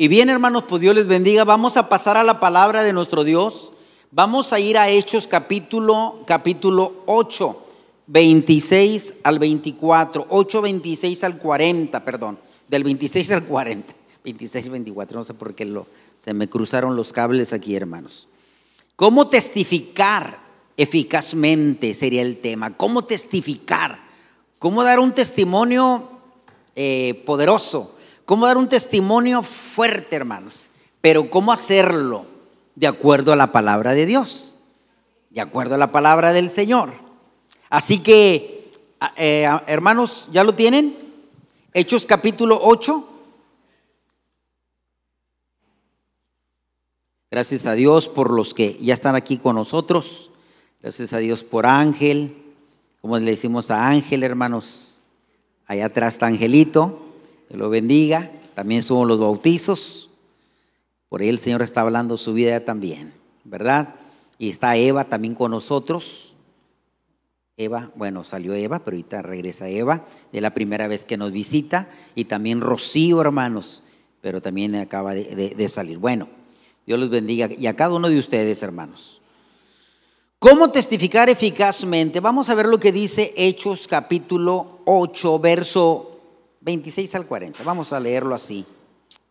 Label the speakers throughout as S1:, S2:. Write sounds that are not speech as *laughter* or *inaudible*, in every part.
S1: Y bien, hermanos, pues Dios les bendiga. Vamos a pasar a la palabra de nuestro Dios. Vamos a ir a Hechos capítulo, capítulo 8, 26 al 24. 8, 26 al 40, perdón. Del 26 al 40. 26 24, no sé por qué lo, se me cruzaron los cables aquí, hermanos. ¿Cómo testificar eficazmente sería el tema? ¿Cómo testificar? ¿Cómo dar un testimonio eh, poderoso? ¿Cómo dar un testimonio fuerte, hermanos? Pero ¿cómo hacerlo? De acuerdo a la palabra de Dios, de acuerdo a la palabra del Señor. Así que, eh, hermanos, ¿ya lo tienen? Hechos capítulo 8. Gracias a Dios por los que ya están aquí con nosotros. Gracias a Dios por Ángel. Como le decimos a Ángel, hermanos. Allá atrás está Angelito que lo bendiga. También somos los bautizos. Por ahí el Señor está hablando su vida también, ¿verdad? Y está Eva también con nosotros. Eva, bueno, salió Eva, pero ahorita regresa Eva. Es la primera vez que nos visita. Y también Rocío, hermanos, pero también acaba de, de salir. Bueno, Dios los bendiga. Y a cada uno de ustedes, hermanos. ¿Cómo testificar eficazmente? Vamos a ver lo que dice Hechos capítulo 8, verso 26 al 40. Vamos a leerlo así.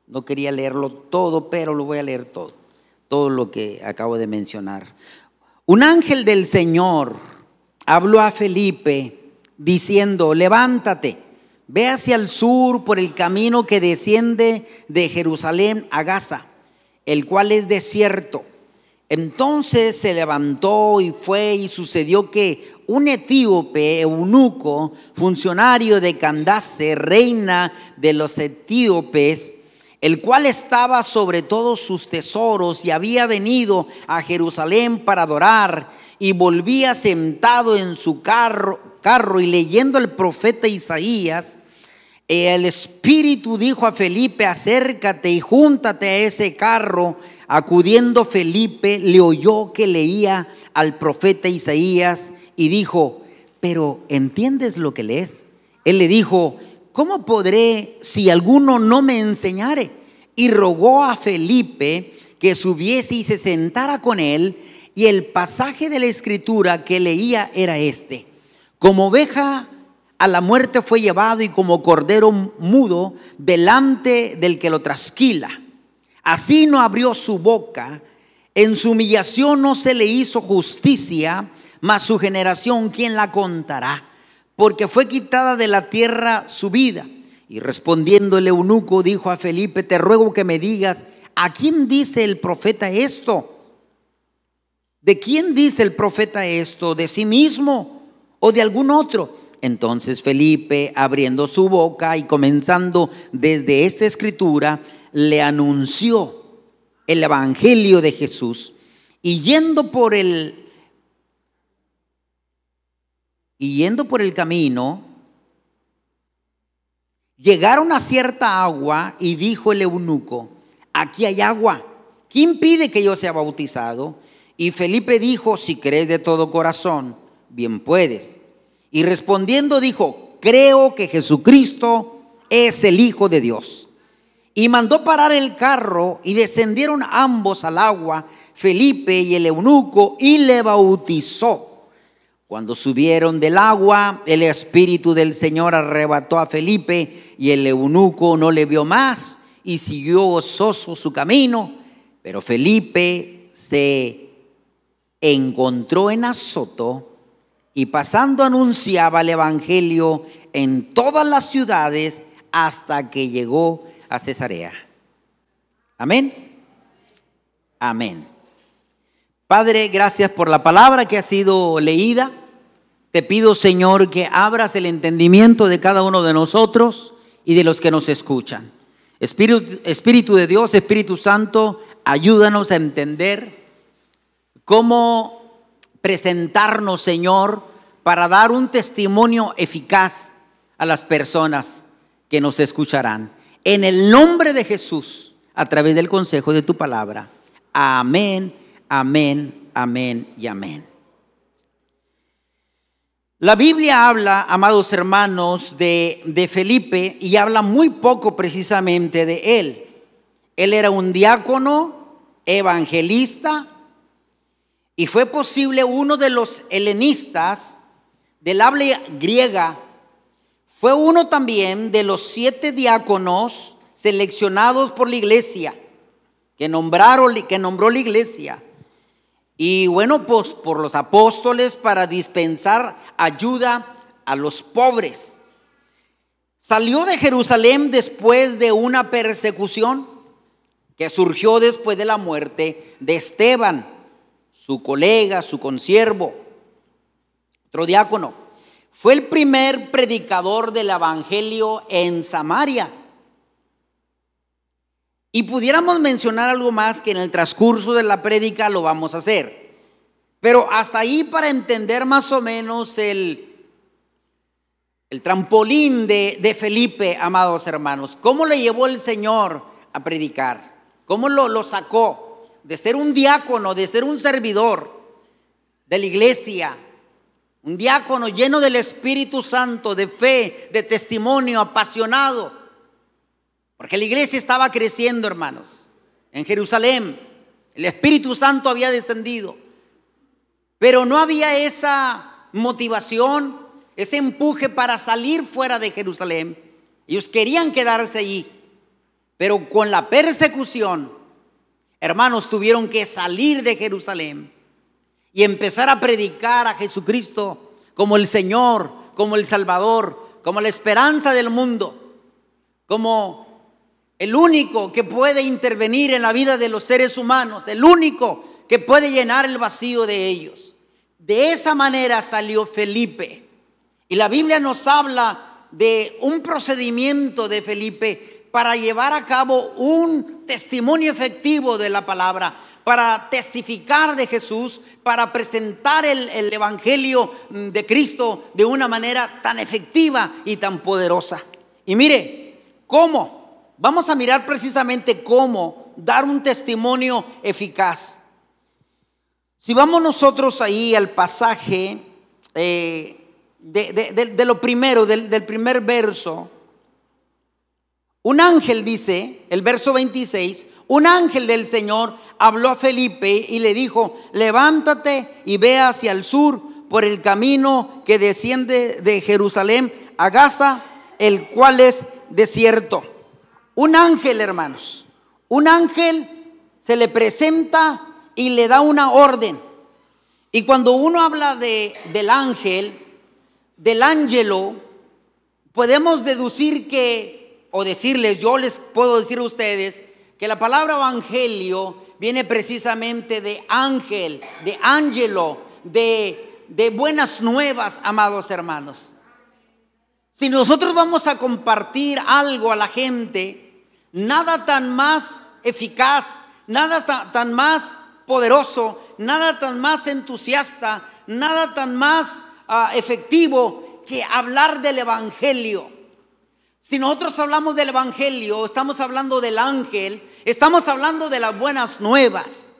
S1: No quería leerlo todo, pero lo voy a leer todo. Todo lo que acabo de mencionar. Un ángel del Señor habló a Felipe diciendo, levántate, ve hacia el sur por el camino que desciende de Jerusalén a Gaza, el cual es desierto. Entonces se levantó y fue y sucedió que un etíope, eunuco, funcionario de Candace, reina de los etíopes, el cual estaba sobre todos sus tesoros y había venido a Jerusalén para adorar y volvía sentado en su carro, y leyendo el profeta Isaías, el Espíritu dijo a Felipe, acércate y júntate a ese carro. Acudiendo Felipe, le oyó que leía al profeta Isaías y dijo, pero ¿entiendes lo que lees? Él le dijo, ¿cómo podré si alguno no me enseñare? Y rogó a Felipe que subiese y se sentara con él. Y el pasaje de la escritura que leía era este. Como oveja a la muerte fue llevado y como cordero mudo delante del que lo trasquila. Así no abrió su boca, en su humillación no se le hizo justicia mas su generación, ¿quién la contará? Porque fue quitada de la tierra su vida. Y respondiendo el eunuco dijo a Felipe, te ruego que me digas, ¿a quién dice el profeta esto? ¿De quién dice el profeta esto? ¿De sí mismo o de algún otro? Entonces Felipe, abriendo su boca y comenzando desde esta escritura, le anunció el Evangelio de Jesús. Y yendo por el y yendo por el camino, llegaron a cierta agua y dijo el eunuco, aquí hay agua, ¿quién pide que yo sea bautizado? Y Felipe dijo, si crees de todo corazón, bien puedes. Y respondiendo dijo, creo que Jesucristo es el Hijo de Dios. Y mandó parar el carro y descendieron ambos al agua, Felipe y el eunuco, y le bautizó. Cuando subieron del agua, el Espíritu del Señor arrebató a Felipe y el eunuco no le vio más y siguió gozoso su camino. Pero Felipe se encontró en Azoto y pasando anunciaba el Evangelio en todas las ciudades hasta que llegó a Cesarea. Amén. Amén. Padre, gracias por la palabra que ha sido leída. Te pido, Señor, que abras el entendimiento de cada uno de nosotros y de los que nos escuchan. Espíritu, de Dios, Espíritu Santo, ayúdanos a entender cómo presentarnos, Señor, para dar un testimonio eficaz a las personas que nos escucharán. En el nombre de Jesús, a través del consejo de tu palabra. Amén, amén, amén y amén. La Biblia habla, amados hermanos, de, de, Felipe y habla muy poco precisamente de él. Él era un diácono, evangelista, y fue posible uno de los helenistas del habla griega, fue uno también de los siete diáconos seleccionados por la iglesia, que, nombraron, que nombró la iglesia. Y bueno, pues por los apóstoles para dispensar ayuda a los pobres. Salió de Jerusalén después de una persecución que surgió después de la muerte de Esteban, su colega, su consiervo, otro diácono. Fue el primer predicador del Evangelio en Samaria. Y pudiéramos mencionar algo más que en el transcurso de la prédica lo vamos a hacer. Pero hasta ahí para entender más o menos el, el trampolín de, de, Felipe, amados hermanos. ¿Cómo le llevó el Señor a predicar? ¿Cómo lo, lo sacó de ser un diácono, de ser un servidor de la iglesia? Un diácono lleno del Espíritu Santo, de fe, de testimonio, apasionado. Porque la iglesia estaba creciendo, hermanos. En Jerusalén, el Espíritu Santo había descendido. Pero no había esa motivación, ese empuje para salir fuera de Jerusalén. Ellos querían quedarse allí, pero con la persecución, hermanos, tuvieron que salir de Jerusalén y empezar a predicar a Jesucristo como el Señor, como el Salvador, como la esperanza del mundo, como el único que puede intervenir en la vida de los seres humanos, el único que puede llenar el vacío de ellos. De esa manera salió Felipe. Y la Biblia nos habla de un procedimiento de Felipe para llevar a cabo un testimonio efectivo de la palabra, para testificar de Jesús, para presentar el, el, Evangelio de Cristo de una manera tan efectiva y tan poderosa. Y mire, ¿cómo? Vamos a mirar precisamente cómo dar un testimonio eficaz. Si vamos nosotros ahí al pasaje eh, de, lo primero, del, primer verso, un ángel dice, el verso 26, un ángel del Señor habló a Felipe y le dijo, levántate y ve hacia el sur por el camino que desciende de Jerusalén a Gaza, el cual es desierto. Un ángel, hermanos, un ángel se le presenta y le da una orden. Y cuando uno habla de, del ángel, del ángelo, podemos deducir que, o decirles, yo les puedo decir a ustedes, que la palabra evangelio viene precisamente de ángel, de ángelo, de, de buenas nuevas, amados hermanos. Si nosotros vamos a compartir algo a la gente, nada tan más eficaz, nada tan más poderoso, nada tan más entusiasta, nada tan más uh, efectivo que hablar del Evangelio. Si nosotros hablamos del Evangelio, estamos hablando del ángel, estamos hablando de las buenas nuevas.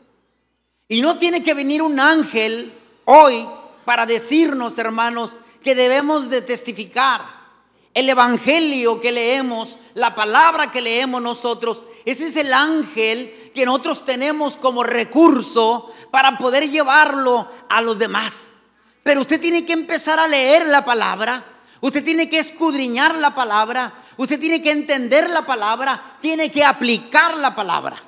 S1: Y no tiene que venir un ángel hoy para decirnos, hermanos, que debemos de testificar. El Evangelio que leemos, la palabra que leemos nosotros, ese es el ángel que nosotros tenemos como recurso para poder llevarlo a los demás. Pero usted tiene que empezar a leer la palabra, usted tiene que escudriñar la palabra, usted tiene que entender la palabra, tiene que aplicar la palabra.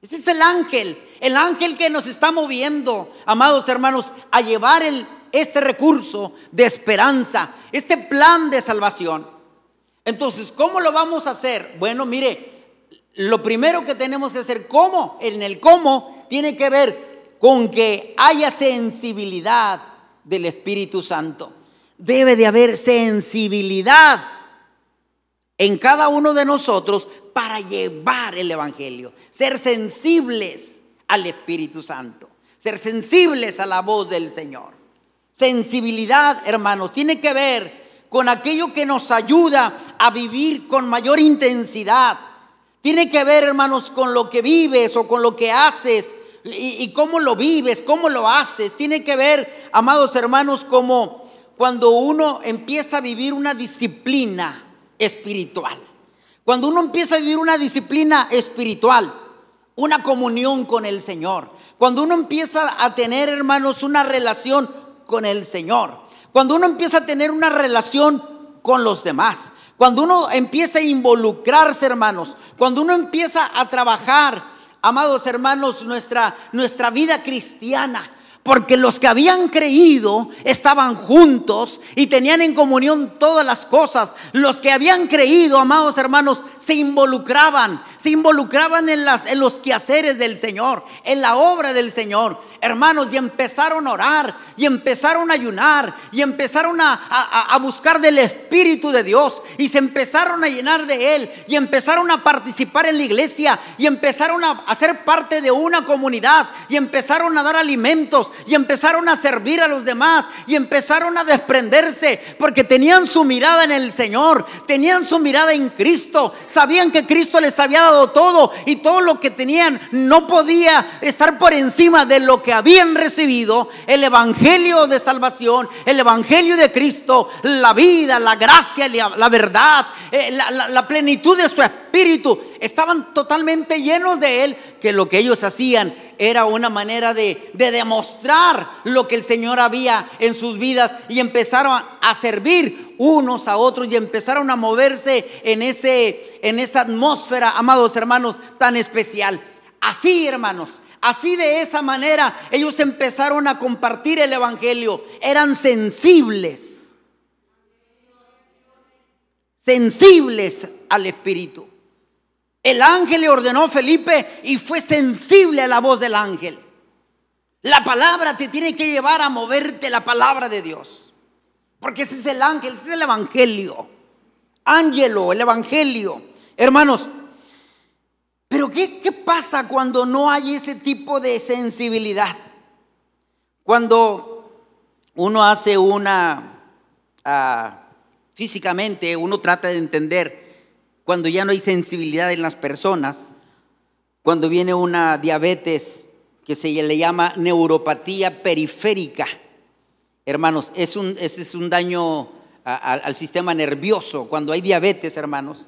S1: Este es el ángel, el ángel que nos está moviendo, amados hermanos, a llevar el, este recurso de esperanza, este plan de salvación. Entonces, ¿cómo lo vamos a hacer? Bueno, mire, lo primero que tenemos que hacer, ¿cómo? En el cómo tiene que ver con que haya sensibilidad del Espíritu Santo. Debe de haber sensibilidad en cada uno de nosotros para llevar el Evangelio. Ser sensibles al Espíritu Santo. Ser sensibles a la voz del Señor. Sensibilidad, hermanos, tiene que ver con aquello que nos ayuda a vivir con mayor intensidad tiene que ver, hermanos, con lo que vives o con lo que haces y, cómo lo vives, cómo lo haces. Tiene que ver, amados hermanos, como cuando uno empieza a vivir una disciplina espiritual. Cuando uno empieza a vivir una disciplina espiritual, una comunión con el Señor, cuando uno empieza a tener, hermanos, una relación con el Señor, cuando uno empieza a tener una relación con los demás, cuando uno empieza a involucrarse, hermanos, cuando uno empieza a trabajar, amados hermanos, nuestra, nuestra vida cristiana, porque los que habían creído estaban juntos y tenían en comunión todas las cosas. Los que habían creído, amados hermanos, se involucraban, se involucraban en, las, en los quehaceres del Señor, en la obra del Señor. Hermanos, y empezaron a orar, y empezaron a ayunar, y empezaron a, buscar del Espíritu de Dios, y se empezaron a llenar de Él, y empezaron a participar en la iglesia, y empezaron a, a ser parte de una comunidad, y empezaron a dar alimentos, y empezaron a servir a los demás y empezaron a desprenderse porque tenían su mirada en el Señor, tenían su mirada en Cristo, sabían que Cristo les había dado todo y todo lo que tenían no podía estar por encima de lo que habían recibido, el Evangelio de salvación, el Evangelio de Cristo, la vida, la gracia, la verdad, eh, la, la, plenitud de su espíritu, estaban totalmente llenos de Él, que lo que ellos hacían era una manera de, de, demostrar lo que el Señor había en sus vidas y empezaron a servir unos a otros y empezaron a moverse en, ese, en esa atmósfera, amados hermanos, tan especial. Así, hermanos, Así de esa manera ellos empezaron a compartir el Evangelio. Eran sensibles. Sensibles al Espíritu. El ángel le ordenó a Felipe y fue sensible a la voz del ángel. La palabra te tiene que llevar a moverte la palabra de Dios. Porque ese es el ángel, ese es el evangelio. Ángelo, el evangelio. Hermanos, pero ¿qué, ¿qué, pasa cuando no hay ese tipo de sensibilidad? Cuando uno hace una, uh, físicamente, uno trata de entender cuando ya no hay sensibilidad en las personas, cuando viene una diabetes que se le llama neuropatía periférica. Hermanos, es un, ese es un daño al sistema nervioso. Cuando hay diabetes, hermanos,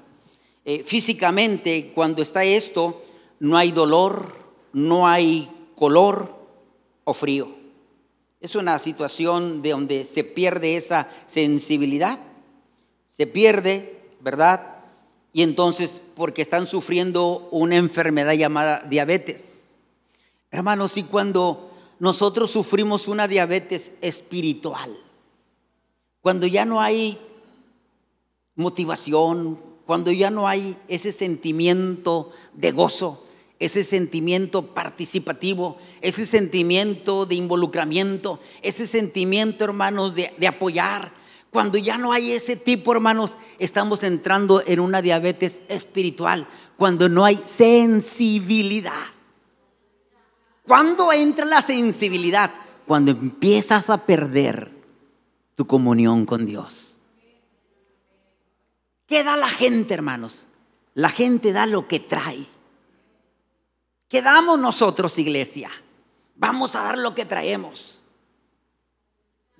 S1: eh, físicamente, cuando está esto, no hay dolor, no hay color o frío. Es una situación de donde se pierde esa sensibilidad, se pierde, ¿verdad? Y entonces porque están sufriendo una enfermedad llamada diabetes. Hermanos, y cuando nosotros sufrimos una diabetes espiritual, cuando ya no hay motivación, cuando ya no hay ese sentimiento de gozo, ese sentimiento participativo, ese sentimiento de involucramiento, ese sentimiento, hermanos, de, de apoyar, cuando ya no hay ese tipo, hermanos, estamos entrando en una diabetes espiritual. Cuando no hay sensibilidad. ¿Cuándo entra la sensibilidad? Cuando empiezas a perder tu comunión con Dios. ¿Qué da la gente, hermanos? La gente da lo que trae. ¿Qué damos nosotros, iglesia? Vamos a dar lo que traemos.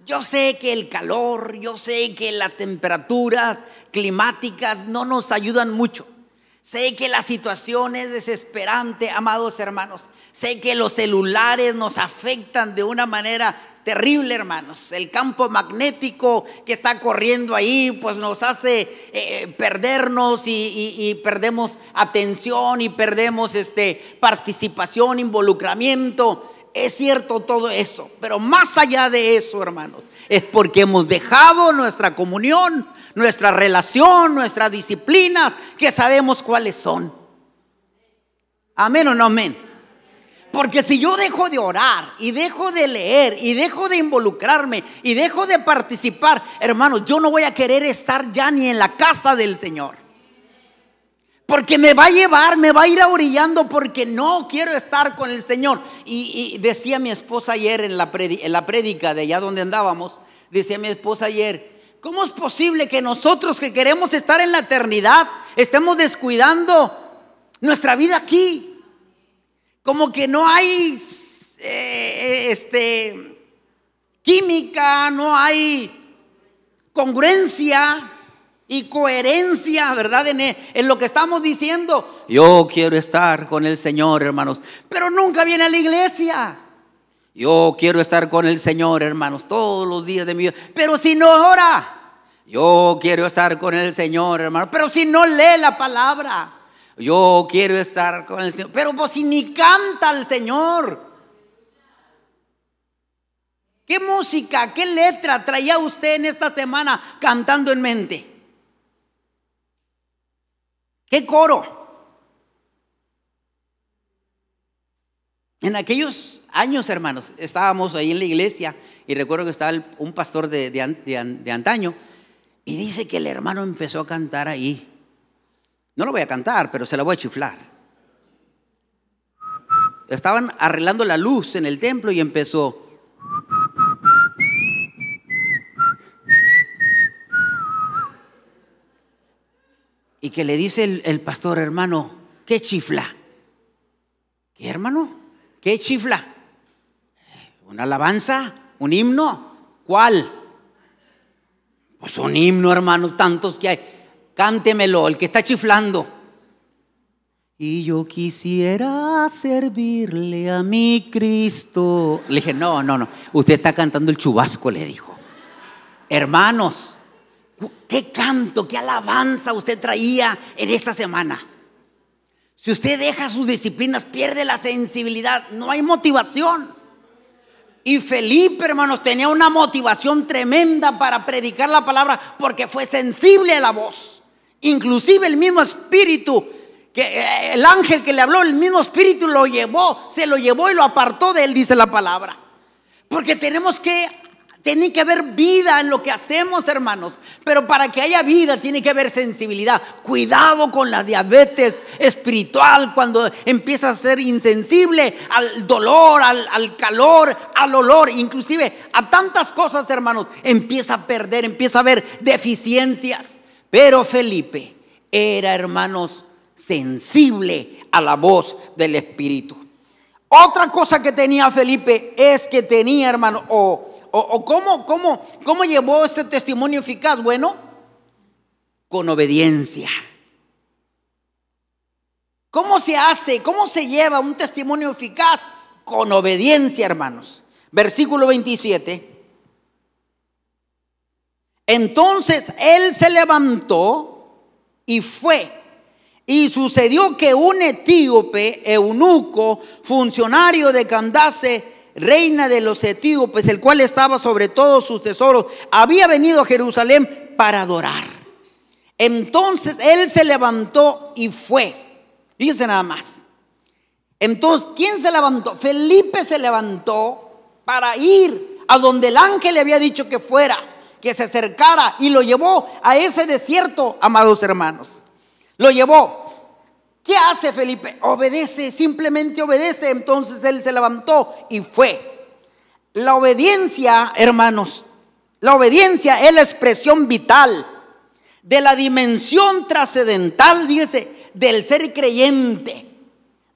S1: Yo sé que el calor, yo sé que las temperaturas climáticas no nos ayudan mucho. Sé que la situación es desesperante, amados hermanos. Sé que los celulares nos afectan de una manera terrible, hermanos. El campo magnético que está corriendo ahí, pues nos hace eh, perdernos y, y, y, perdemos atención y perdemos este, participación, involucramiento. Es cierto todo eso, pero más allá de eso, hermanos, es porque hemos dejado nuestra comunión, nuestra relación, nuestras disciplinas, que sabemos cuáles son. Amén o no amén. Porque si yo dejo de orar y dejo de leer y dejo de involucrarme y dejo de participar, hermanos, yo no voy a querer estar ya ni en la casa del Señor. Porque me va a llevar, me va a ir orillando porque no quiero estar con el Señor. Y, decía mi esposa ayer en la, en la prédica de allá donde andábamos, decía mi esposa ayer, ¿cómo es posible que nosotros que queremos estar en la eternidad estemos descuidando nuestra vida aquí? Como que no hay eh, este, química, no hay congruencia y coherencia, ¿verdad? En, en, lo que estamos diciendo. Yo quiero estar con el Señor, hermanos, pero nunca viene a la iglesia. Yo quiero estar con el Señor, hermanos, todos los días de mi vida, pero si no ora. Yo quiero estar con el Señor, hermano, pero si no lee la palabra. Yo quiero estar con el Señor, pero pues si ni canta al Señor. ¿Qué música, qué letra traía usted en esta semana cantando en mente? ¿Qué coro? En aquellos años, hermanos, estábamos ahí en la iglesia y recuerdo que estaba un pastor de, de, antaño y dice que el hermano empezó a cantar ahí. No lo voy a cantar, pero se la voy a chiflar. Estaban arreglando la luz en el templo y empezó. Y que le dice el, pastor, hermano, ¿qué chifla? ¿Qué hermano? ¿Qué chifla? ¿Una alabanza? ¿Un himno? ¿Cuál? Pues un himno, hermano, tantos que hay. Cántemelo, el que está chiflando. Y yo quisiera servirle a mi Cristo. Le dije, no, no, no. Usted está cantando el chubasco, le dijo. Hermanos, ¿Qué canto, qué alabanza usted traía en esta semana? Si usted deja sus disciplinas, pierde la sensibilidad, no hay motivación. Y Felipe, hermanos, tenía una motivación tremenda para predicar la palabra porque fue sensible a la voz. Inclusive el mismo espíritu, que eh, el ángel que le habló, el mismo espíritu lo llevó, se lo llevó y lo apartó de él, dice la palabra. Porque tenemos que tiene que haber vida en lo que hacemos, hermanos. Pero para que haya vida tiene que haber sensibilidad. Cuidado con la diabetes espiritual cuando empieza a ser insensible al dolor, al, calor, al olor, inclusive a tantas cosas, hermanos. Empieza a perder, empieza a haber deficiencias. Pero Felipe era, hermanos, sensible a la voz del Espíritu. Otra cosa que tenía Felipe es que tenía, hermano, o ¿O, cómo, cómo, cómo llevó este testimonio eficaz? Bueno, con obediencia. ¿Cómo se hace? ¿Cómo se lleva un testimonio eficaz? Con obediencia, hermanos. Versículo 27. Entonces él se levantó y fue. Y sucedió que un etíope, eunuco, funcionario de Candace, reina de los etíopes, el cual estaba sobre todos sus tesoros, había venido a Jerusalén para adorar. Entonces él se levantó y fue. Fíjense nada más. Entonces, ¿quién se levantó? Felipe se levantó para ir a donde el ángel le había dicho que fuera, que se acercara y lo llevó a ese desierto, amados hermanos. Lo llevó. ¿Qué hace Felipe? Obedece, simplemente obedece. Entonces él se levantó y fue. La obediencia, hermanos, la obediencia es la expresión vital de la dimensión trascendental, dice, del ser creyente,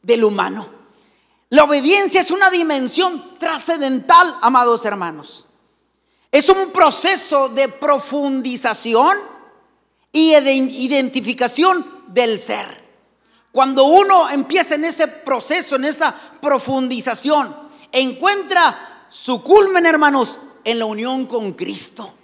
S1: del humano. La obediencia es una dimensión trascendental, amados hermanos. Es un proceso de profundización y de identificación del ser. Cuando uno empieza en ese proceso, en esa profundización, encuentra su culmen, hermanos, en la unión con Cristo.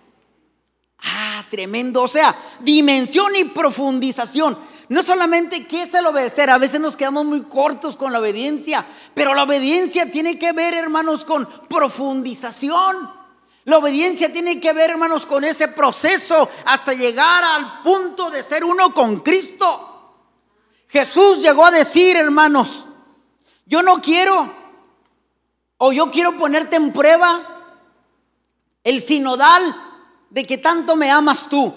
S1: Ah, tremendo. O sea, dimensión y profundización. No solamente que es el obedecer, a veces nos quedamos muy cortos con la obediencia, pero la obediencia tiene que ver, hermanos, con profundización. La obediencia tiene que ver, hermanos, con ese proceso hasta llegar al punto de ser uno con Cristo. Jesús llegó a decir, hermanos, yo no quiero, o yo quiero ponerte en prueba el sinodal de que tanto me amas tú.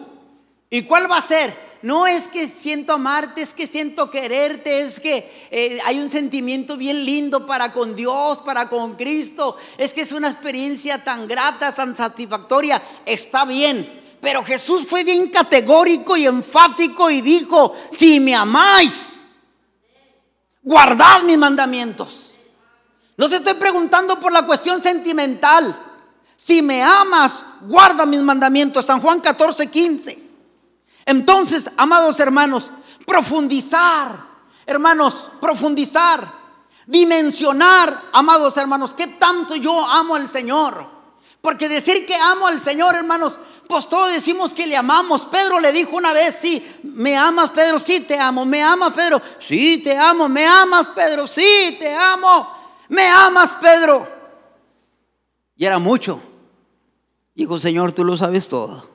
S1: ¿Y cuál va a ser? No es que siento amarte, es que siento quererte, es que eh, hay un sentimiento bien lindo para con Dios, para con Cristo, es que es una experiencia tan grata, tan satisfactoria, está bien. Pero Jesús fue bien categórico y enfático y dijo, si me amáis, guardad mis mandamientos. No te estoy preguntando por la cuestión sentimental. Si me amas, guarda mis mandamientos. San Juan 14, 15. Entonces, amados hermanos, profundizar, hermanos, profundizar, dimensionar, amados hermanos, qué tanto yo amo al Señor. Porque decir que amo al Señor, hermanos, pues todos decimos que le amamos. Pedro le dijo una vez, sí, me amas, Pedro, sí te amo. Me amas, Pedro, sí te amo. Me amas, Pedro, sí te amo. Me amas, Pedro. Y era mucho. Dijo, Señor, tú lo sabes todo.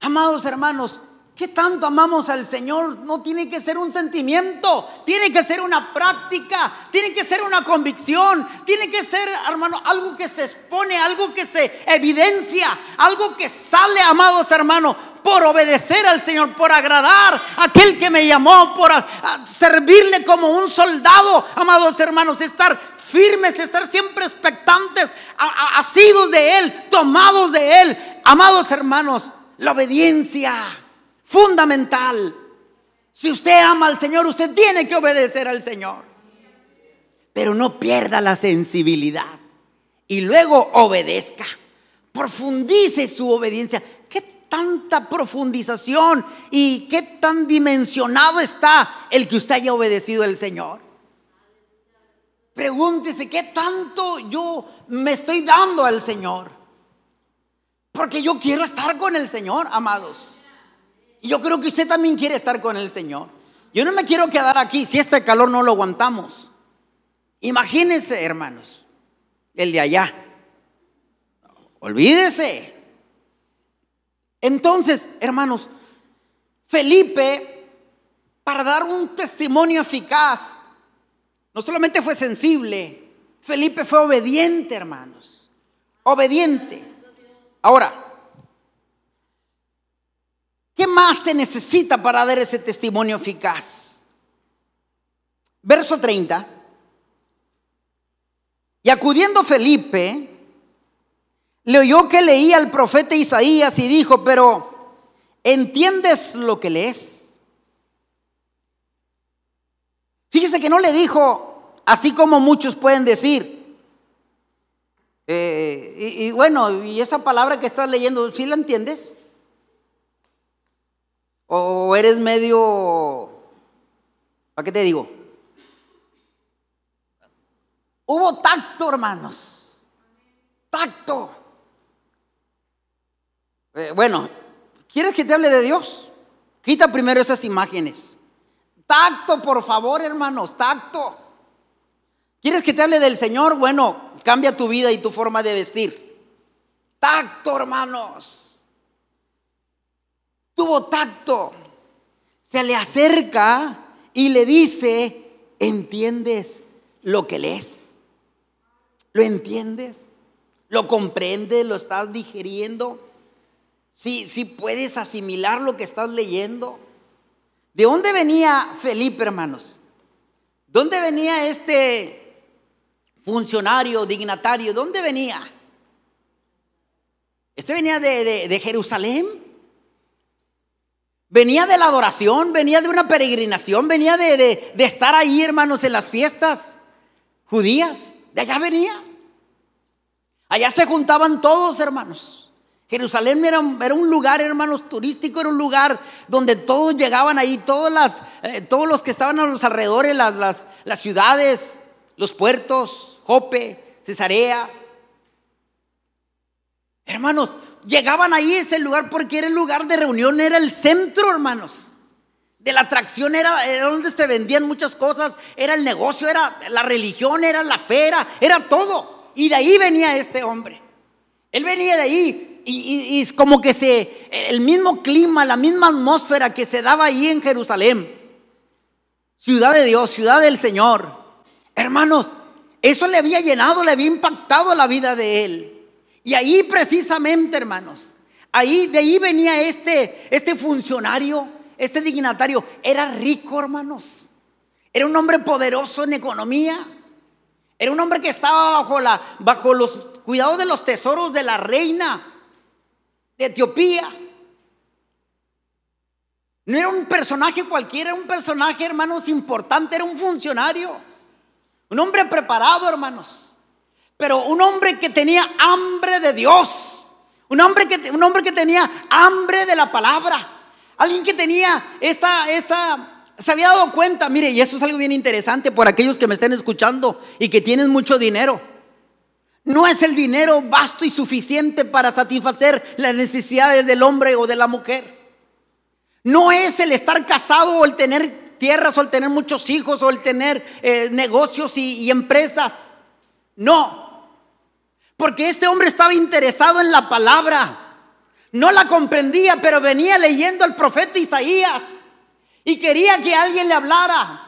S1: Amados hermanos, ¿qué tanto amamos al Señor? No tiene que ser un sentimiento, tiene que ser una práctica, tiene que ser una convicción, tiene que ser, hermano, algo que se expone, algo que se evidencia, algo que sale, amados hermanos, por obedecer al Señor, por agradar a aquel que me llamó, por servirle como un soldado, amados hermanos, estar firmes, estar siempre expectantes, asidos de Él, tomados de Él, amados hermanos. La obediencia fundamental. Si usted ama al Señor, usted tiene que obedecer al Señor. Pero no pierda la sensibilidad. Y luego obedezca. Profundice su obediencia. ¿Qué tanta profundización y qué tan dimensionado está el que usted haya obedecido al Señor? Pregúntese qué tanto yo me estoy dando al Señor. Porque yo quiero estar con el Señor, amados. Yo creo que usted también quiere estar con el Señor. Yo no me quiero quedar aquí si este calor no lo aguantamos. Imagínense, hermanos, el de allá. Olvídese. Entonces, hermanos, Felipe, para dar un testimonio eficaz, no solamente fue sensible, Felipe fue obediente, hermanos. Obediente. Ahora, ¿qué más se necesita para dar ese testimonio eficaz? Verso 30. Y acudiendo Felipe, le oyó que leía al profeta Isaías y dijo, pero ¿entiendes lo que lees? Fíjese que no le dijo, así como muchos pueden decir, eh, y, bueno, y esa palabra que estás leyendo, ¿sí la entiendes? ¿O eres medio... ¿Para qué te digo? Hubo tacto, hermanos. Tacto. Eh, bueno, ¿quieres que te hable de Dios? Quita primero esas imágenes. Tacto, por favor, hermanos, tacto. ¿Quieres que te hable del Señor? Bueno, cambia tu vida y tu forma de vestir. Tacto, hermanos. Tuvo tacto. Se le acerca y le dice, ¿entiendes lo que lees? ¿Lo entiendes? ¿Lo comprendes? ¿Lo estás digeriendo? Si sí, puedes asimilar lo que estás leyendo. ¿De dónde venía Felipe, hermanos? ¿Dónde venía este funcionario, dignatario, ¿dónde venía? Este venía de, Jerusalén. Venía de la adoración, venía de una peregrinación, venía de, de, estar ahí, hermanos, en las fiestas judías. De allá venía. Allá se juntaban todos, hermanos. Jerusalén era, era, un lugar, hermanos, turístico, era un lugar donde todos llegaban ahí, las, eh, todos los que estaban a los alrededores, las, las, las ciudades, los puertos, Jope, Cesarea. Hermanos, llegaban ahí a ese lugar porque era el lugar de reunión, era el centro, hermanos. De la atracción era, donde se vendían muchas cosas, era el negocio, era la religión, era la fe, era, todo. Y de ahí venía este hombre. Él venía de ahí y, y, como que se, el mismo clima, la misma atmósfera que se daba ahí en Jerusalén. Ciudad de Dios, ciudad del Señor. Hermanos, eso le había llenado, le había impactado la vida de él. Y ahí precisamente, hermanos, ahí de ahí venía este, este funcionario, este dignatario. Era rico, hermanos. Era un hombre poderoso en economía. Era un hombre que estaba bajo, la, bajo los cuidados de los tesoros de la reina de Etiopía. No era un personaje cualquiera, era un personaje, hermanos, importante, era un funcionario. Un hombre preparado, hermanos. Pero un hombre que tenía hambre de Dios. Un hombre que, un hombre que tenía hambre de la palabra. Alguien que tenía esa, esa, se había dado cuenta, mire, y eso es algo bien interesante por aquellos que me estén escuchando y que tienen mucho dinero. No es el dinero vasto y suficiente para satisfacer las necesidades del hombre o de la mujer. No es el estar casado o el tener tierras o el tener muchos hijos o el tener eh, negocios y, y empresas. No. Porque este hombre estaba interesado en la palabra. No la comprendía, pero venía leyendo al profeta Isaías y quería que alguien le hablara.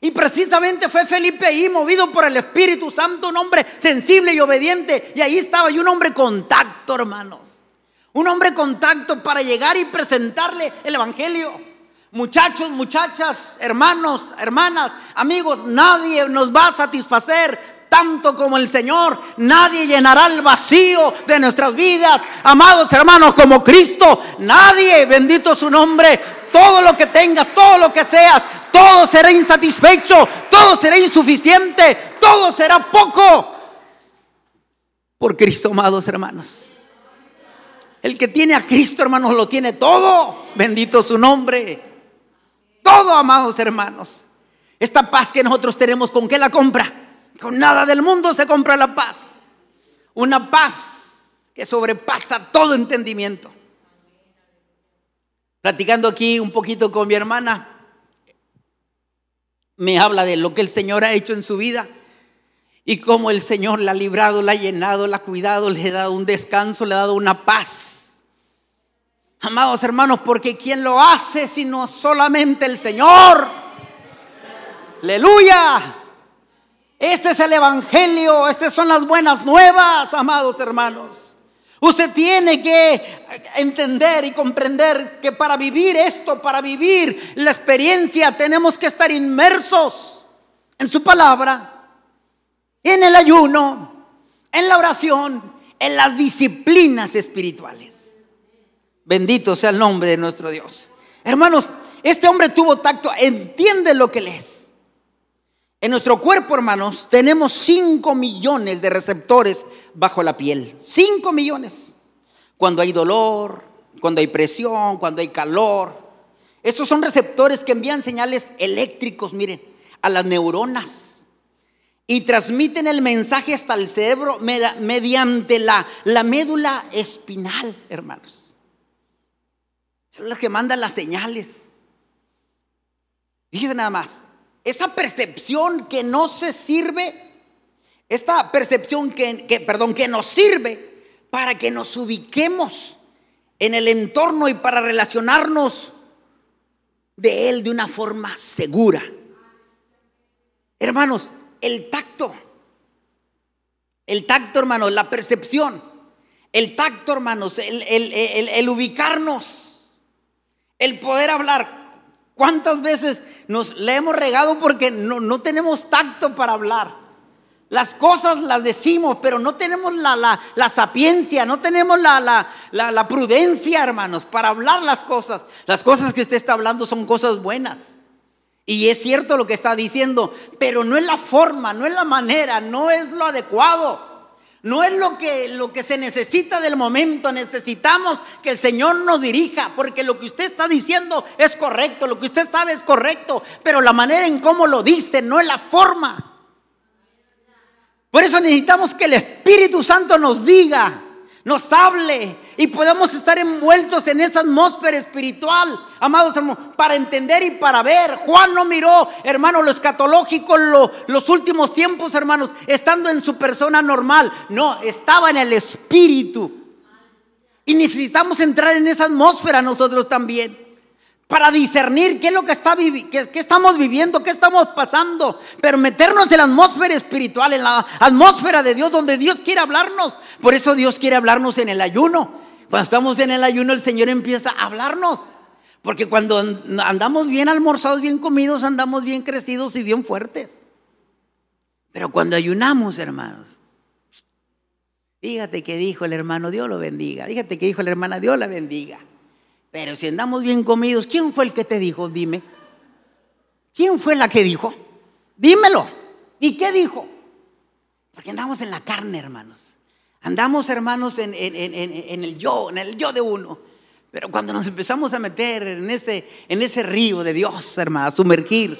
S1: Y precisamente fue Felipe ahí, movido por el Espíritu Santo, un hombre sensible y obediente. Y ahí estaba y un hombre contacto, hermanos. Un hombre contacto para llegar y presentarle el Evangelio. Muchachos, muchachas, hermanos, hermanas, amigos, nadie nos va a satisfacer tanto como el Señor. Nadie llenará el vacío de nuestras vidas, amados hermanos, como Cristo. Nadie, bendito su nombre, todo lo que tengas, todo lo que seas, todo será insatisfecho, todo será insuficiente, todo será poco. Por Cristo, amados hermanos. El que tiene a Cristo, hermanos, lo tiene todo. Bendito su nombre. Todo, amados hermanos. Esta paz que nosotros tenemos, ¿con qué la compra? Con nada del mundo se compra la paz. Una paz que sobrepasa todo entendimiento. Platicando aquí un poquito con mi hermana, me habla de lo que el Señor ha hecho en su vida y cómo el Señor la ha librado, la ha llenado, la ha cuidado, le ha dado un descanso, le ha dado una paz. Amados hermanos, porque ¿quién lo hace sino solamente el Señor? Aleluya. Este es el Evangelio, estas son las buenas nuevas, amados hermanos. Usted tiene que entender y comprender que para vivir esto, para vivir la experiencia, tenemos que estar inmersos en su palabra, en el ayuno, en la oración, en las disciplinas espirituales. Bendito sea el nombre de nuestro Dios. Hermanos, este hombre tuvo tacto, entiende lo que lees. En nuestro cuerpo, hermanos, tenemos 5 millones de receptores bajo la piel. 5 millones. Cuando hay dolor, cuando hay presión, cuando hay calor. Estos son receptores que envían señales eléctricos, miren, a las neuronas. Y transmiten el mensaje hasta el cerebro mediante la, la médula espinal, hermanos. Son que mandan las señales. Fíjense nada más. Esa percepción que no se sirve esta percepción que, perdón, que nos sirve para que nos ubiquemos en el entorno y para relacionarnos de Él de una forma segura. Hermanos, el tacto, el tacto, hermanos, la percepción, el tacto, hermanos, el, ubicarnos, el poder hablar. ¿Cuántas veces nos le hemos regado porque no, no tenemos tacto para hablar? Las cosas las decimos, pero no tenemos la, sapiencia, no tenemos la, la, prudencia, hermanos, para hablar las cosas. Las cosas que usted está hablando son cosas buenas. Y es cierto lo que está diciendo, pero no es la forma, no es la manera, no es lo adecuado. No es lo que, lo que se necesita del momento. Necesitamos que el Señor nos dirija, porque lo que usted está diciendo es correcto, lo que usted sabe es correcto, pero la manera en cómo lo dice no es la forma. Por eso necesitamos que el Espíritu Santo nos diga, nos hable y podamos estar envueltos en esa atmósfera espiritual, amados hermanos, para entender y para ver. Juan no miró, hermano, lo escatológico, los últimos tiempos, hermanos, estando en su persona normal. No, estaba en el Espíritu. Y necesitamos entrar en esa atmósfera nosotros también para discernir qué es lo que, está qué, qué estamos viviendo, qué estamos pasando, pero meternos en la atmósfera espiritual, en la atmósfera de Dios, donde Dios quiere hablarnos. Por eso Dios quiere hablarnos en el ayuno. Cuando estamos en el ayuno, el Señor empieza a hablarnos. Porque cuando andamos bien almorzados, bien comidos, andamos bien crecidos y bien fuertes. Pero cuando ayunamos, hermanos, fíjate que dijo el hermano, Dios lo bendiga. Fíjate que dijo la hermana, Dios la bendiga. Pero si andamos bien comidos, ¿quién fue el que te dijo? Dime. ¿Quién fue la que dijo? Dímelo. ¿Y qué dijo? Porque andamos en la carne, hermanos. Andamos, hermanos, en, el yo, en el yo de uno. Pero cuando nos empezamos a meter en ese, en ese río de Dios, hermano, a sumergir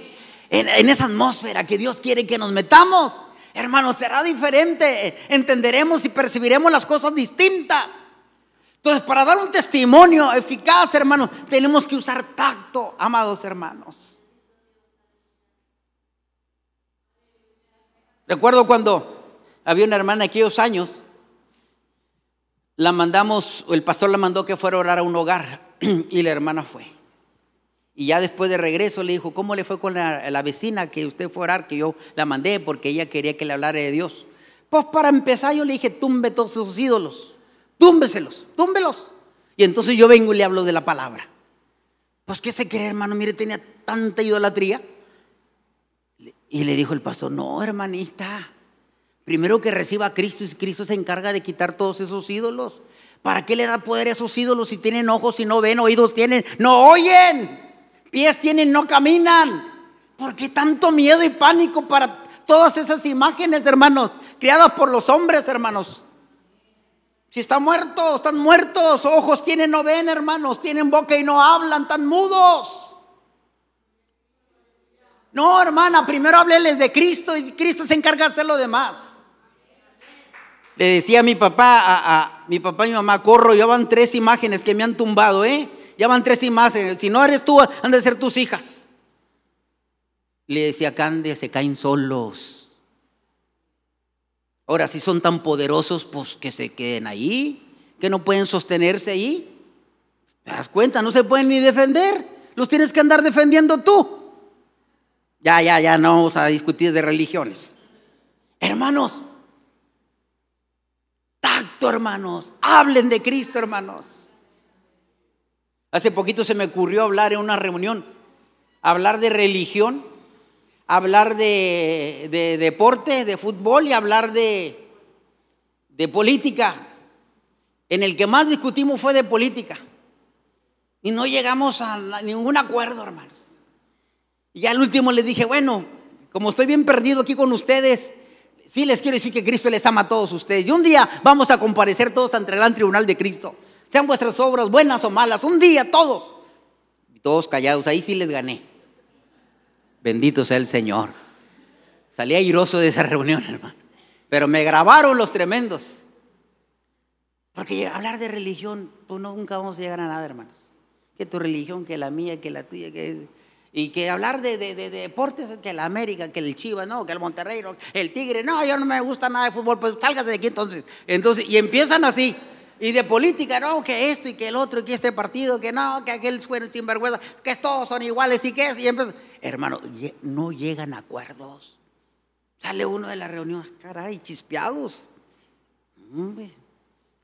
S1: en, esa atmósfera que Dios quiere que nos metamos, hermano, será diferente. Entenderemos y percibiremos las cosas distintas. Entonces, para dar un testimonio eficaz, hermano, tenemos que usar tacto, amados hermanos. Recuerdo cuando había una hermana aquellos años la mandamos, el pastor la mandó que fuera a orar a un hogar *clears throat* y la hermana fue. Y ya después de regreso le dijo, ¿cómo le fue con la, vecina que usted fue a orar? Que yo la mandé porque ella quería que le hablara de Dios. Pues para empezar yo le dije, tumbe todos esos ídolos, túmbeselos, túmbelos. Y entonces yo vengo y le hablo de la palabra. Pues ¿qué se cree, hermano? Mire, tenía tanta idolatría. Y le dijo el pastor, no, hermanita, Primero que reciba a Cristo y Cristo se encarga de quitar todos esos ídolos. ¿Para qué le da poder a esos ídolos si tienen ojos y no ven, oídos tienen, no oyen, pies tienen, no caminan? ¿Por qué tanto miedo y pánico para todas esas imágenes, hermanos, creadas por los hombres, hermanos? Si están muertos, están muertos, ojos tienen, no ven, hermanos, tienen boca y no hablan, están mudos. No, hermana, primero hábleles de Cristo y Cristo se encarga de hacer lo demás. Le decía a mi papá, a, mi papá y mi mamá, corro, ya van tres imágenes que me han tumbado, ¿eh? Ya van tres imágenes. Si no eres tú, han de ser tus hijas. Le decía, Cande, se caen solos. Ahora, si son tan poderosos, pues que se queden ahí, que no pueden sostenerse ahí. ¿Te das cuenta? No se pueden ni defender. Los tienes que andar defendiendo tú. Ya, ya, ya, no vamos a discutir de religiones. Hermanos, Tacto, hermanos. Hablen de Cristo, hermanos. Hace poquito se me ocurrió hablar en una reunión, hablar de religión, hablar de, deporte, de fútbol y hablar de, de política. En el que más discutimos fue de política. Y no llegamos a ningún acuerdo, hermanos. Y al último les dije, bueno, como estoy bien perdido aquí con ustedes, sí les quiero decir que Cristo les ama a todos ustedes. Y un día vamos a comparecer todos ante el gran tribunal de Cristo. Sean vuestras obras buenas o malas. Un día todos. Todos callados. Ahí sí les gané. Bendito sea el Señor. Salí airoso de esa *laughs* reunión, hermano. Pero me grabaron los tremendos. Porque hablar de religión, pues nunca vamos a llegar a nada, hermanos. Que tu religión, que la mía, que la tuya, que y que hablar de, deportes, que la América, que el Chivas, no, que el Monterrey, el Tigre, no, yo no me gusta nada de fútbol, pues sálgase de aquí entonces. Entonces, y empiezan así. Y de política, no, que esto y que el otro, y que este partido, que no, que aquel sin sinvergüenza, que todos son iguales y que es. Y empiezan, hermano, no llegan a acuerdos. Sale uno de la reunión, caray, chispeados.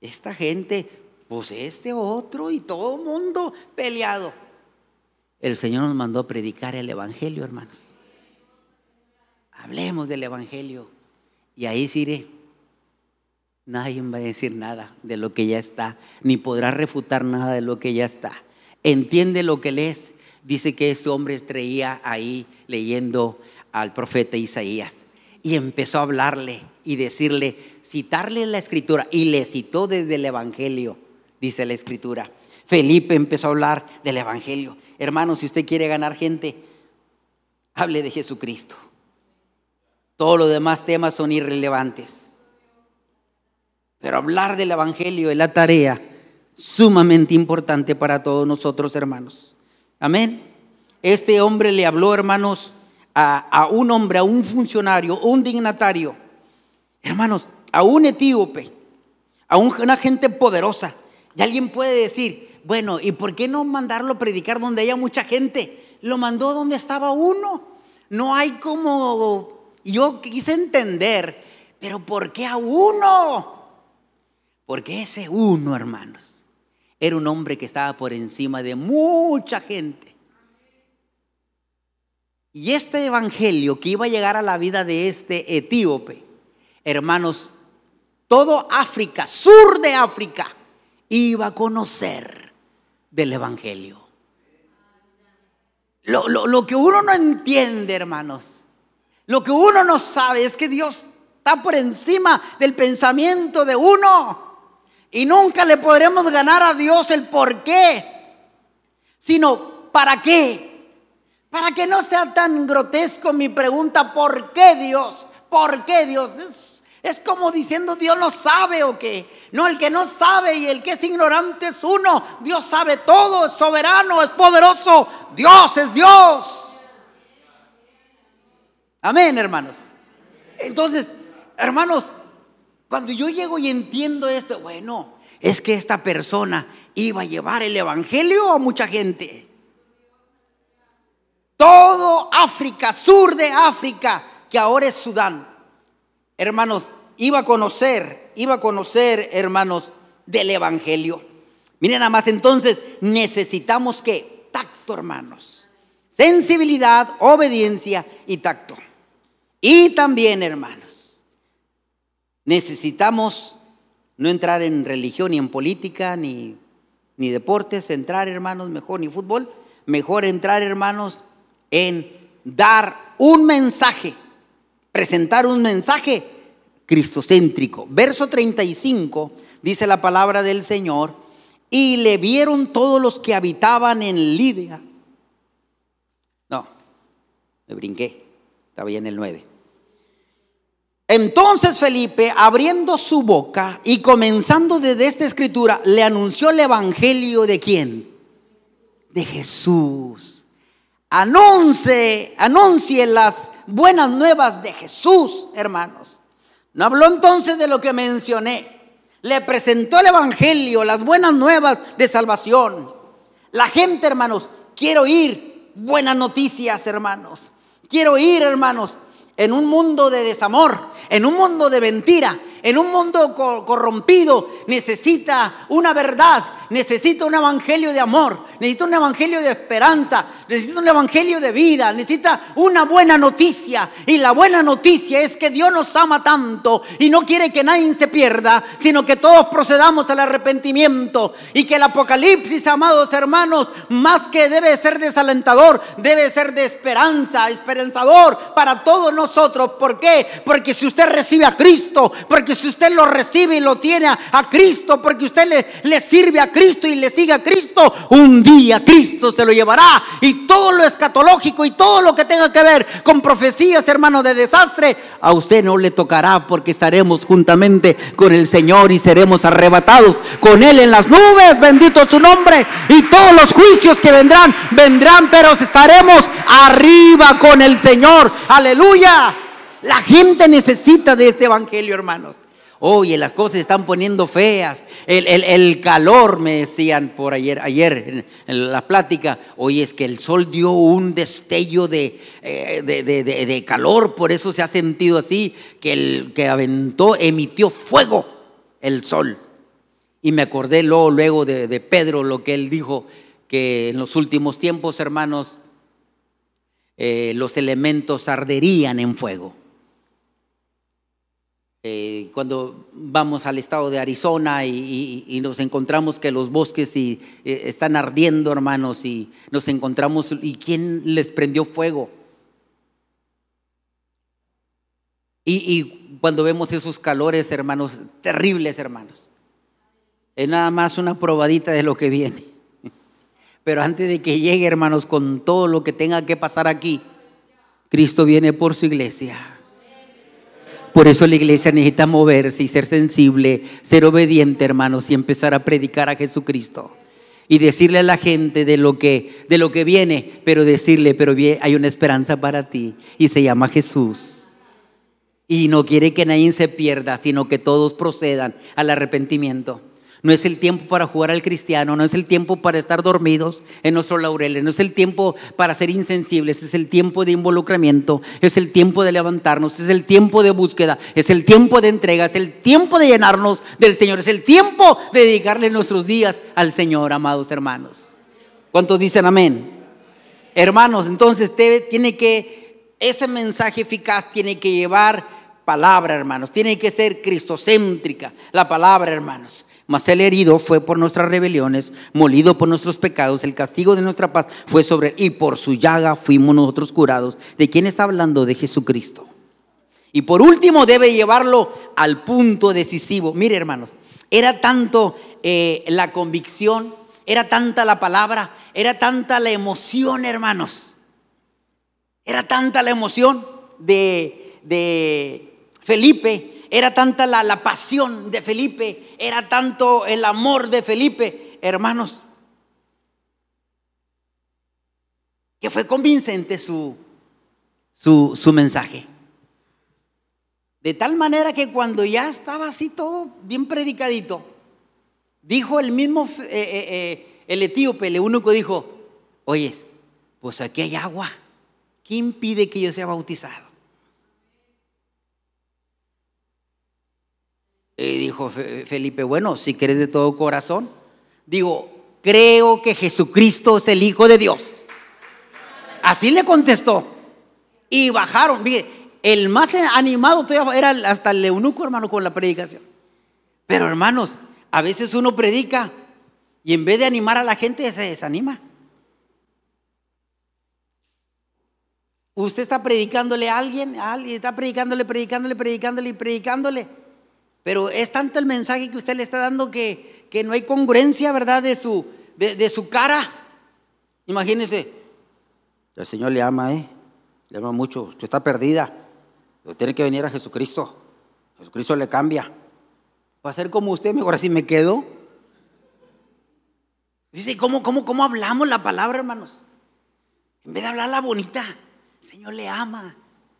S1: esta gente, pues este otro y todo el mundo peleado el Señor nos mandó a predicar el Evangelio, hermanos. Hablemos del Evangelio. Y ahí sí nadie va a decir nada de lo que ya está, ni podrá refutar nada de lo que ya está. Entiende lo que lees. Dice que este hombre traía ahí leyendo al profeta Isaías y empezó a hablarle y decirle, citarle la escritura y le citó desde el Evangelio, dice la escritura. Felipe empezó a hablar del Evangelio. Hermano, si usted quiere ganar gente, hable de Jesucristo. Todos los demás temas son irrelevantes. Pero hablar del Evangelio es la tarea sumamente importante para todos nosotros, hermanos. Amén. Este hombre le habló, hermanos, a, un hombre, a un funcionario, un dignatario, hermanos, a un etíope, a una gente poderosa. Y alguien puede decir, bueno, ¿y por qué no mandarlo predicar donde haya mucha gente? Lo mandó donde estaba uno. No hay como, yo quise entender, pero ¿por qué a uno? Porque ese uno, hermanos, era un hombre que estaba por encima de mucha gente. Y este evangelio que iba a llegar a la vida de este etíope, hermanos, todo África, sur de África, iba a conocer del Evangelio. Lo, que uno no entiende, hermanos, lo que uno no sabe es que Dios está por encima del pensamiento de uno. Y nunca le podremos ganar a Dios el por qué, sino para qué. Para que no sea tan grotesco mi pregunta, ¿por qué Dios? ¿Por qué Dios? Es, es como diciendo Dios no sabe o qué. No, el que no sabe y el que es ignorante es uno. Dios sabe todo, es soberano, es poderoso. Dios es Dios. Amén, hermanos. Entonces, hermanos, cuando yo llego y entiendo esto, bueno, es que esta persona iba a llevar el evangelio a mucha gente. Todo África, sur de África, que ahora es Sudán. Hermanos, iba a conocer, iba a conocer, hermanos, del evangelio. Miren nada más, entonces necesitamos que tacto, hermanos. Sensibilidad, obediencia y tacto. Y también, hermanos, necesitamos no entrar en religión ni en política ni, ni deportes, entrar, hermanos, mejor ni fútbol, mejor entrar, hermanos, en dar un mensaje, presentar un mensaje cristocéntrico. Verso 35 dice la palabra del Señor, y le vieron todos los que habitaban en Lidia. No, me brinqué, estaba ya en el 9. Entonces Felipe, abriendo su boca y comenzando desde esta escritura, le anunció el evangelio de quién? De Jesús. Anuncie, anuncie las buenas nuevas de Jesús, hermanos. No habló entonces de lo que mencioné. Le presentó el evangelio, las buenas nuevas de salvación. La gente, hermanos, quiero oír buenas noticias, hermanos. Quiero oír, hermanos, en un mundo de desamor en un mundo de mentira, en un mundo corrompido, necesita una verdad, necesita un evangelio de amor, necesita un evangelio de esperanza, necesita un evangelio de vida, necesita una buena noticia. Y la buena noticia es que Dios nos ama tanto y no quiere que nadie se pierda, sino que todos procedamos al arrepentimiento. Y que el Apocalipsis, amados hermanos, más que debe ser desalentador, debe ser de esperanza, esperanzador para todos nosotros. ¿Por qué? Porque si usted recibe a Cristo, porque si usted lo recibe y lo tiene a, Cristo, porque usted le, le sirve a Cristo y le sigue a Cristo, un día Cristo se lo llevará. Y todo lo escatológico y todo lo que tenga que ver con profecías, hermano, de desastre, a usted no le tocará porque estaremos juntamente con el Señor y seremos arrebatados con Él en las nubes. Bendito su nombre. Y todos los juicios que vendrán, vendrán, pero estaremos arriba con el Señor. Aleluya. La gente necesita de este evangelio, hermanos. Oye, las cosas se están poniendo feas. El, calor, me decían por ayer, ayer en, la plática. Oye, es que el sol dio un destello de, eh, de, calor, por eso se ha sentido así, que el que aventó, emitió fuego el sol. Y me acordé luego, luego de, Pedro, lo que él dijo, que en los últimos tiempos, hermanos, eh, los elementos arderían en fuego. Eh, cuando vamos al estado de Arizona y, nos encontramos que los bosques y, eh, están ardiendo, hermanos, y nos encontramos, ¿y quién les prendió fuego? Y, cuando vemos esos calores, hermanos, terribles, hermanos, es nada más una probadita de lo que viene. *laughs* Pero antes de que llegue, hermanos, con todo lo que tenga que pasar aquí, Cristo viene por su iglesia. Por eso la iglesia necesita moverse y ser sensible, ser obediente, hermanos, y empezar a predicar a Jesucristo. Y decirle a la gente de lo que, de lo que viene, pero decirle, pero hay una esperanza para ti y se llama Jesús. Y no quiere que nadie se pierda, sino que todos procedan al arrepentimiento. No es el tiempo para jugar al cristiano, no es el tiempo para estar dormidos en nuestros laureles, no es el tiempo para ser insensibles, es el tiempo de involucramiento, es el tiempo de levantarnos, es el tiempo de búsqueda, es el tiempo de entrega, es el tiempo de llenarnos del Señor, es el tiempo de dedicarle nuestros días al Señor, amados hermanos. ¿Cuántos dicen amén? Hermanos, entonces tiene que, ese mensaje eficaz tiene que llevar palabra, hermanos, tiene que ser cristocéntrica la palabra, hermanos. Mas el herido fue por nuestras rebeliones, molido por nuestros pecados, el castigo de nuestra paz fue sobre él, y por su llaga fuimos nosotros curados. ¿De quién está hablando? De Jesucristo. Y por último debe llevarlo al punto decisivo. Mire hermanos, Era tanto eh, la convicción, era tanta la palabra, era tanta la emoción, hermanos. Era tanta la emoción de, de Felipe, era tanta la, la pasión de Felipe, era tanto el amor de Felipe, hermanos, que fue convincente su, su, su mensaje. De tal manera que cuando ya estaba así todo bien predicadito, dijo el mismo, eh, eh, eh, el etíope, el único dijo, oye, pues aquí hay agua. ¿Quién impide que yo sea bautizado? Y dijo Felipe, bueno, si crees de todo corazón, digo, creo que Jesucristo es el Hijo de Dios. Así le contestó. Y bajaron, mire, el más animado era hasta el eunuco, hermano, con la predicación. Pero hermanos, a veces uno predica y en vez de animar a la gente se desanima. Usted está predicándole a alguien, a alguien está predicándole, predicándole, predicándole y predicándole. Pero es tanto el mensaje que usted le está dando que, que no hay congruencia, ¿verdad? De su, de, su cara. Imagínese, el Señor le ama, ¿eh? Le ama mucho. Usted está perdida. Tiene que venir a Jesucristo. Jesucristo le cambia. Va a ser como usted, mejor así me quedo. Dice, ¿cómo, cómo, cómo hablamos la palabra, hermanos? En vez de hablar la bonita, Señor le ama.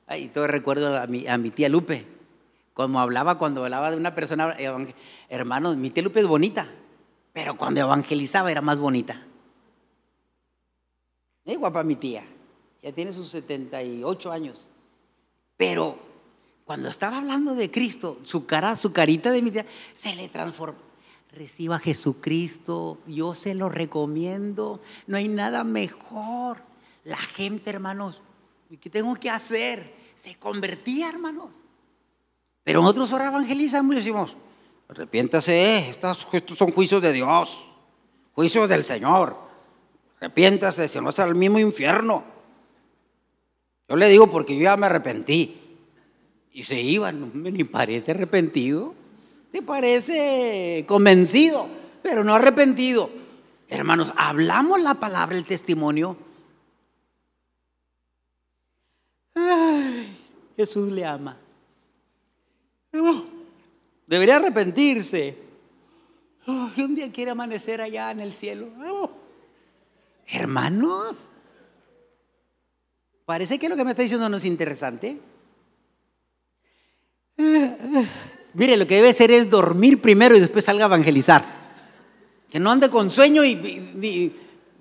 S1: Ay, todo recuerdo a mi, a mi tía Lupe, como hablaba cuando hablaba de una persona, hermanos, mi tía Lupe es bonita, pero cuando evangelizaba era más bonita. Es guapa mi tía, ya tiene sus 78 años, pero cuando estaba hablando de Cristo, su cara, su carita de mi tía, se le transformó. Reciba a Jesucristo, yo se lo recomiendo, no hay nada mejor. La gente, hermanos, ¿Qué tengo que hacer? Se convertía, hermanos. Pero nosotros ahora evangelizamos y decimos, arrepiéntase, estos, son juicios de Dios, juicios del Señor. Arrepiéntase, si no es al mismo infierno. Yo le digo porque yo ya me arrepentí. Y se iban, ni parece arrepentido, te parece convencido, pero no arrepentido. Hermanos, hablamos la palabra, el testimonio Jesús le ama. Debería arrepentirse. un día quiere amanecer allá en el cielo. hermanos, parece que lo que me está diciendo no es interesante. Mire, lo que debe ser es dormir primero y después salga a evangelizar. Que no ande con sueño y,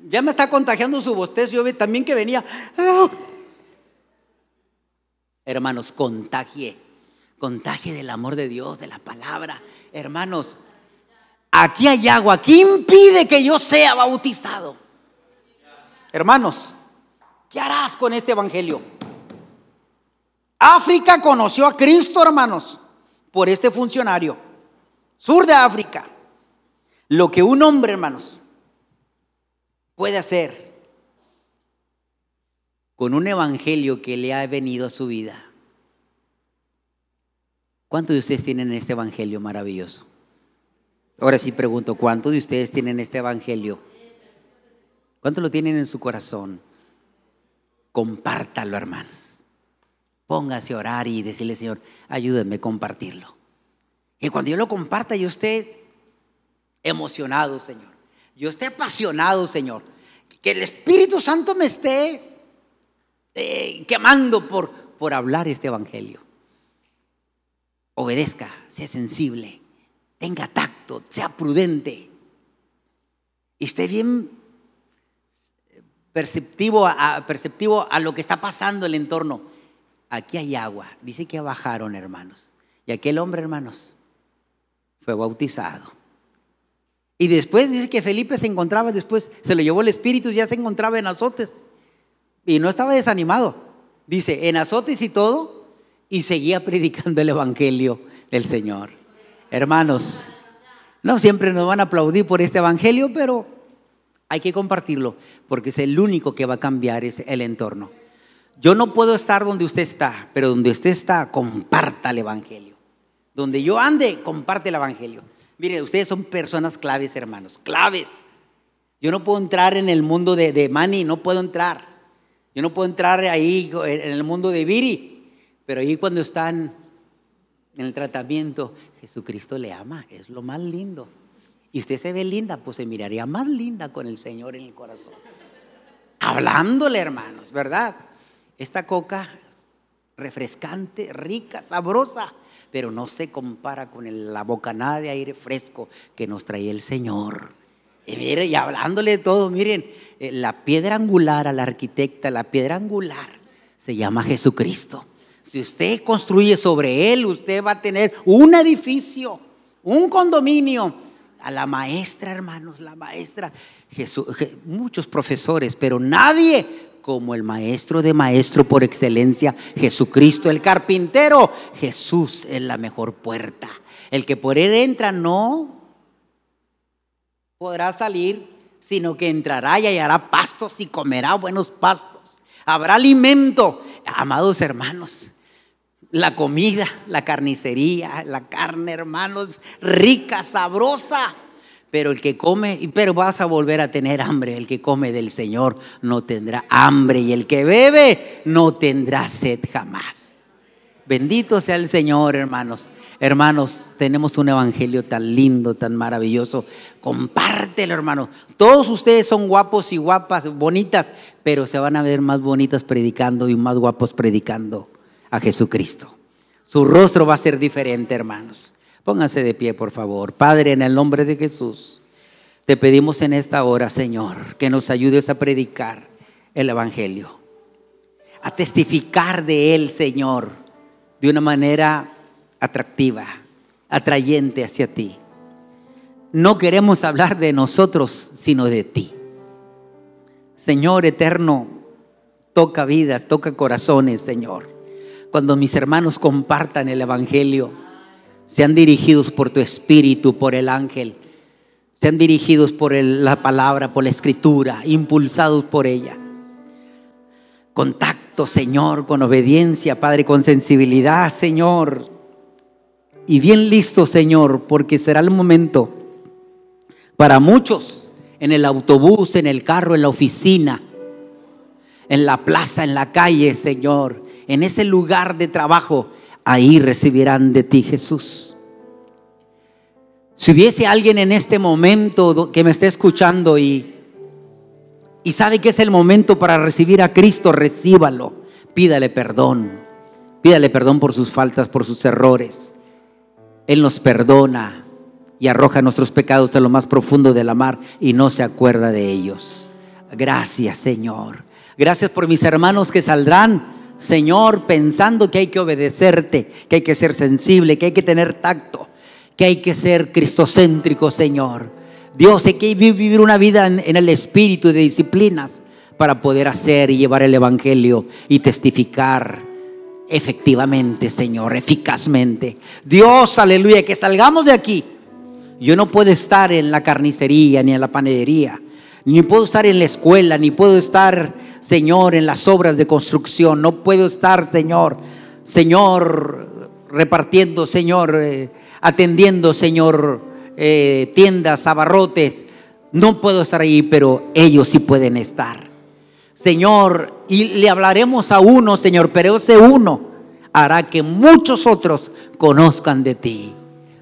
S1: ya me está contagiando su bostezo. Yo también que venía. Hermanos, contagie, contagie del amor de Dios, de la palabra. Hermanos, aquí hay agua. ¿Quién impide que yo sea bautizado? Hermanos, ¿qué harás con este evangelio? África conoció a Cristo, hermanos, por este funcionario. Sur de África. Lo que un hombre, hermanos, puede hacer con un evangelio que le ha venido a su vida. ¿Cuántos de ustedes tienen este evangelio maravilloso? Ahora sí pregunto, ¿cuántos de ustedes tienen este evangelio? ¿Cuántos lo tienen en su corazón? Compártalo, hermanos. Póngase a orar y decirle, Señor, ayúdenme a compartirlo. Y cuando yo lo comparta, yo esté emocionado, Señor. Yo esté apasionado, Señor. Que el Espíritu Santo me esté eh, quemando por, por hablar este evangelio. Obedezca, sea sensible, tenga tacto, sea prudente y esté bien perceptivo a, lo que está pasando el entorno. Aquí hay agua, dice que bajaron hermanos. Y aquel hombre, hermanos, fue bautizado. Y después dice que Felipe se encontraba, después se lo llevó el Espíritu, ya se encontraba en azotes. Y no estaba desanimado. Dice, en azotes y todo, y seguía predicando el Evangelio del Señor. Hermanos, no siempre nos van a aplaudir por este Evangelio, pero hay que compartirlo, porque es el único que va a cambiar el entorno. Yo no puedo estar donde usted está, pero donde usted está, comparta el Evangelio. Donde yo ande, comparte el Evangelio. Mire, ustedes son personas claves, hermanos, claves. Yo no puedo entrar en el mundo de, de Mani, no puedo entrar. Yo no puedo entrar ahí en el mundo de Viri, pero ahí cuando están en el tratamiento, Jesucristo le ama, es lo más lindo. Y usted se ve linda, pues se miraría más linda con el Señor en el corazón. Hablándole, hermanos, ¿verdad? Esta coca refrescante, rica, sabrosa, pero no se compara con la bocanada de aire fresco que nos trae el Señor. Y mire, y hablándole de todo, miren, eh, la piedra angular a la arquitecta, la piedra angular se llama Jesucristo. Si usted construye sobre él, usted va a tener un edificio, un condominio. A la maestra, hermanos, la maestra, muchos profesores, pero nadie como el maestro de maestro por excelencia, Jesucristo, el carpintero. Jesús es la mejor puerta. El que por él entra no podrá salir, sino que entrará y hallará pastos y comerá buenos pastos. Habrá alimento. Amados hermanos, la comida, la carnicería, la carne, hermanos, rica, sabrosa. Pero el que come, pero vas a volver a tener hambre. El que come del Señor no tendrá hambre y el que bebe no tendrá sed jamás. Bendito sea el Señor, hermanos. Hermanos, tenemos un evangelio tan lindo, tan maravilloso. Compártelo, hermano. Todos ustedes son guapos y guapas, bonitas, pero se van a ver más bonitas predicando y más guapos predicando a Jesucristo. Su rostro va a ser diferente, hermanos. Pónganse de pie, por favor. Padre, en el nombre de Jesús, te pedimos en esta hora, Señor, que nos ayudes a predicar el Evangelio, a testificar de Él, Señor, de una manera atractiva, atrayente hacia ti. No queremos hablar de nosotros, sino de ti. Señor eterno, toca vidas, toca corazones, Señor. Cuando mis hermanos compartan el Evangelio, sean dirigidos por tu Espíritu, por el ángel, sean dirigidos por la palabra, por la escritura, impulsados por ella. Contacto, Señor, con obediencia, Padre, con sensibilidad, Señor, y bien listo, Señor, porque será el momento para muchos en el autobús, en el carro, en la oficina, en la plaza, en la calle, Señor, en ese lugar de trabajo, ahí recibirán de ti, Jesús. Si hubiese alguien en este momento que me esté escuchando y, y sabe que es el momento para recibir a Cristo, recíbalo. Pídale perdón. Pídale perdón por sus faltas, por sus errores. Él nos perdona y arroja nuestros pecados a lo más profundo de la mar y no se acuerda de ellos. Gracias, Señor. Gracias por mis hermanos que saldrán, Señor, pensando que hay que obedecerte, que hay que ser sensible, que hay que tener tacto, que hay que ser cristocéntrico, Señor. Dios, hay que vivir una vida en, el espíritu de disciplinas para poder hacer y llevar el Evangelio y testificar efectivamente, Señor, eficazmente. Dios, aleluya, que salgamos de aquí. Yo no puedo estar en la carnicería ni en la panadería, ni puedo estar en la escuela, ni puedo estar, Señor, en las obras de construcción. No puedo estar, Señor, Señor, repartiendo, Señor, eh, atendiendo, Señor, eh, tiendas, abarrotes. No puedo estar ahí, pero ellos sí pueden estar. Señor, y le hablaremos a uno, Señor, pero ese uno hará que muchos otros conozcan de ti.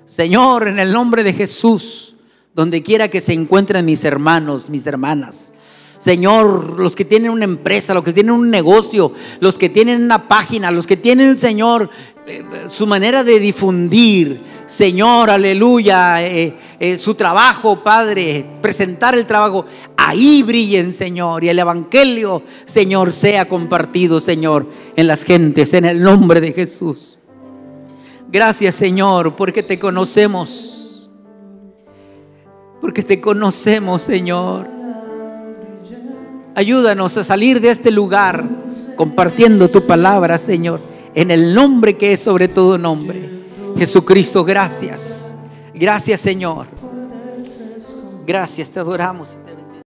S1: Señor, en el nombre de Jesús, donde quiera que se encuentren mis hermanos, mis hermanas, Señor, los que tienen una empresa, los que tienen un negocio, los que tienen una página, los que tienen, Señor, eh, su manera de difundir, Señor, aleluya, eh, eh, su trabajo, Padre, presentar el trabajo, ahí brillen, Señor, y el Evangelio, Señor, sea compartido, Señor, en las gentes, en el nombre de Jesús. Gracias, Señor, porque te conocemos, porque te conocemos, Señor. Ayúdanos a salir de este lugar compartiendo tu palabra, Señor, en el nombre que es sobre todo nombre. Jesucristo, gracias. Gracias Señor. Gracias, te adoramos.